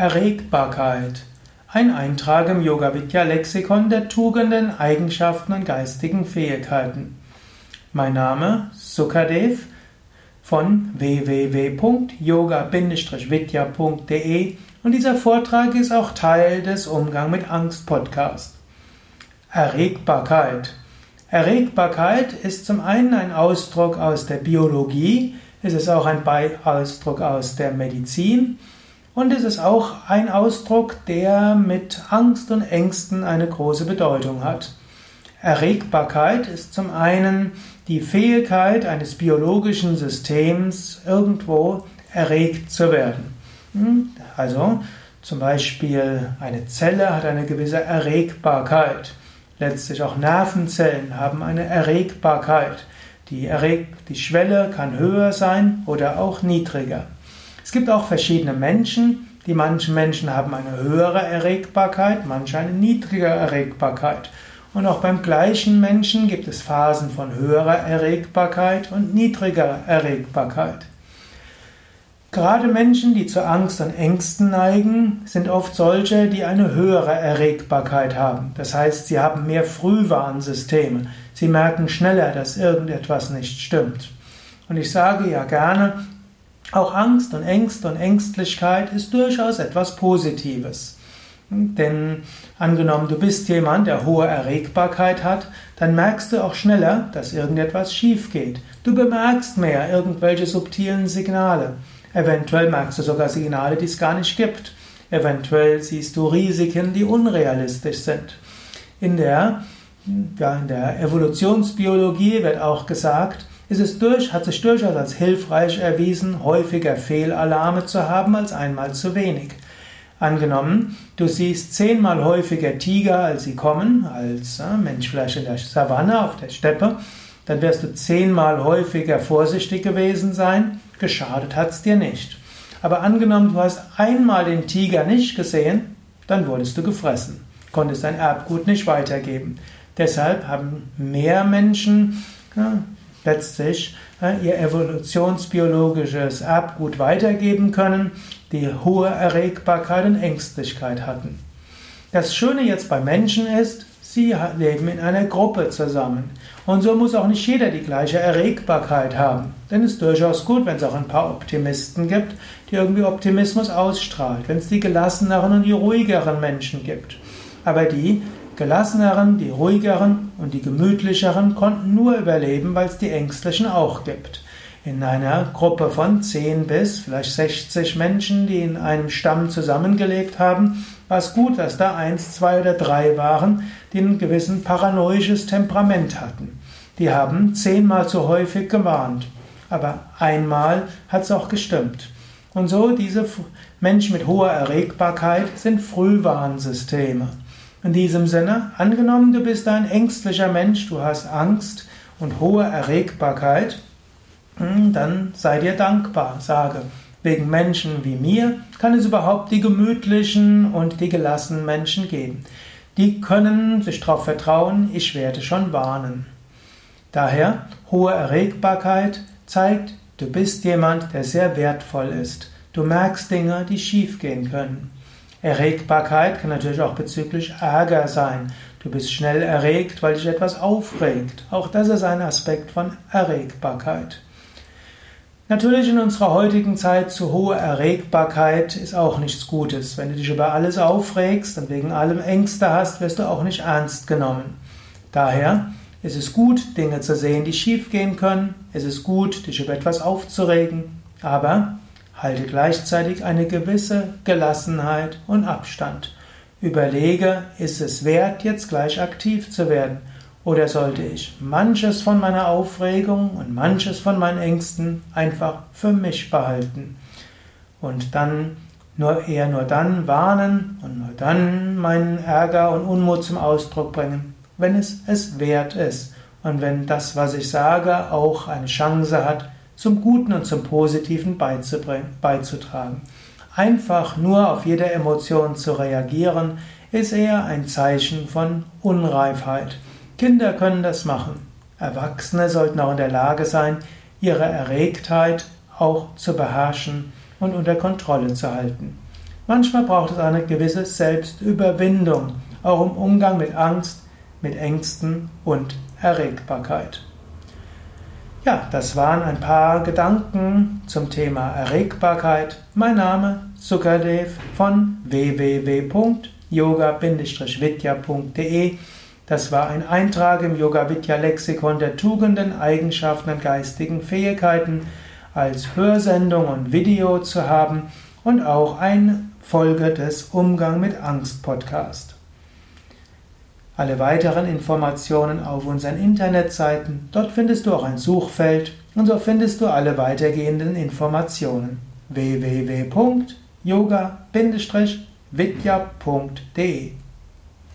Erregbarkeit. Ein Eintrag im Yoga Vidya Lexikon der Tugenden, Eigenschaften und geistigen Fähigkeiten. Mein Name Sukadev von www.yoga-vidya.de und dieser Vortrag ist auch Teil des Umgang mit Angst Podcast. Erregbarkeit. Erregbarkeit ist zum einen ein Ausdruck aus der Biologie, es ist auch ein Ausdruck aus der Medizin und es ist auch ein Ausdruck, der mit Angst und Ängsten eine große Bedeutung hat. Erregbarkeit ist zum einen die Fähigkeit eines biologischen Systems, irgendwo erregt zu werden. Hm? Also zum Beispiel eine Zelle hat eine gewisse Erregbarkeit. Letztlich auch Nervenzellen haben eine Erregbarkeit. Die, Erreg die Schwelle kann höher sein oder auch niedriger. Es gibt auch verschiedene Menschen. Die manchen Menschen haben eine höhere Erregbarkeit, manche eine niedrigere Erregbarkeit. Und auch beim gleichen Menschen gibt es Phasen von höherer Erregbarkeit und niedriger Erregbarkeit. Gerade Menschen, die zu Angst und Ängsten neigen, sind oft solche, die eine höhere Erregbarkeit haben. Das heißt, sie haben mehr Frühwarnsysteme. Sie merken schneller, dass irgendetwas nicht stimmt. Und ich sage ja gerne, auch Angst und Ängste und Ängstlichkeit ist durchaus etwas Positives. Denn angenommen, du bist jemand, der hohe Erregbarkeit hat, dann merkst du auch schneller, dass irgendetwas schief geht. Du bemerkst mehr irgendwelche subtilen Signale. Eventuell merkst du sogar Signale, die es gar nicht gibt. Eventuell siehst du Risiken, die unrealistisch sind. In der, ja, in der Evolutionsbiologie wird auch gesagt, ist es durch, hat sich durchaus als hilfreich erwiesen, häufiger Fehlalarme zu haben als einmal zu wenig. Angenommen, du siehst zehnmal häufiger Tiger, als sie kommen, als äh, Mensch vielleicht in der Savanne, auf der Steppe, dann wirst du zehnmal häufiger vorsichtig gewesen sein, geschadet hat es dir nicht. Aber angenommen, du hast einmal den Tiger nicht gesehen, dann wurdest du gefressen, konntest dein Erbgut nicht weitergeben. Deshalb haben mehr Menschen ja, letztlich ihr evolutionsbiologisches Erbgut weitergeben können, die hohe Erregbarkeit und Ängstlichkeit hatten. Das Schöne jetzt bei Menschen ist, sie leben in einer Gruppe zusammen. Und so muss auch nicht jeder die gleiche Erregbarkeit haben. Denn es ist durchaus gut, wenn es auch ein paar Optimisten gibt, die irgendwie Optimismus ausstrahlt. Wenn es die gelasseneren und die ruhigeren Menschen gibt. Aber die, gelasseneren, die ruhigeren und die gemütlicheren konnten nur überleben, weil es die ängstlichen auch gibt. In einer Gruppe von 10 bis vielleicht 60 Menschen, die in einem Stamm zusammengelebt haben, war es gut, dass da eins, zwei oder drei waren, die ein gewissen paranoisches Temperament hatten. Die haben zehnmal zu häufig gewarnt, aber einmal hat es auch gestimmt. Und so diese Menschen mit hoher Erregbarkeit sind Frühwarnsysteme. In diesem Sinne, angenommen, du bist ein ängstlicher Mensch, du hast Angst und hohe Erregbarkeit, hm, dann sei dir dankbar, sage, wegen Menschen wie mir kann es überhaupt die gemütlichen und die gelassenen Menschen geben. Die können sich darauf vertrauen, ich werde schon warnen. Daher, hohe Erregbarkeit zeigt, du bist jemand, der sehr wertvoll ist. Du merkst Dinge, die schiefgehen können. Erregbarkeit kann natürlich auch bezüglich Ärger sein. Du bist schnell erregt, weil dich etwas aufregt. Auch das ist ein Aspekt von Erregbarkeit. Natürlich in unserer heutigen Zeit zu hohe Erregbarkeit ist auch nichts Gutes. Wenn du dich über alles aufregst und wegen allem Ängste hast, wirst du auch nicht ernst genommen. Daher ist es gut, Dinge zu sehen, die schiefgehen können. Es ist gut, dich über etwas aufzuregen. Aber Halte gleichzeitig eine gewisse Gelassenheit und Abstand. Überlege, ist es wert, jetzt gleich aktiv zu werden? Oder sollte ich manches von meiner Aufregung und manches von meinen Ängsten einfach für mich behalten? Und dann nur eher nur dann warnen und nur dann meinen Ärger und Unmut zum Ausdruck bringen, wenn es es wert ist und wenn das, was ich sage, auch eine Chance hat, zum Guten und zum Positiven beizutragen. Einfach nur auf jede Emotion zu reagieren, ist eher ein Zeichen von Unreifheit. Kinder können das machen. Erwachsene sollten auch in der Lage sein, ihre Erregtheit auch zu beherrschen und unter Kontrolle zu halten. Manchmal braucht es eine gewisse Selbstüberwindung, auch im Umgang mit Angst, mit Ängsten und Erregbarkeit. Ja, das waren ein paar Gedanken zum Thema Erregbarkeit. Mein Name Sukadev von www.yoga-vidya.de. Das war ein Eintrag im Yoga Vidya Lexikon der Tugenden, Eigenschaften und geistigen Fähigkeiten als Hörsendung und Video zu haben und auch eine Folge des Umgang mit Angst Podcast. Alle weiteren Informationen auf unseren Internetseiten. Dort findest du auch ein Suchfeld und so findest du alle weitergehenden Informationen. www.yoga-vidya.de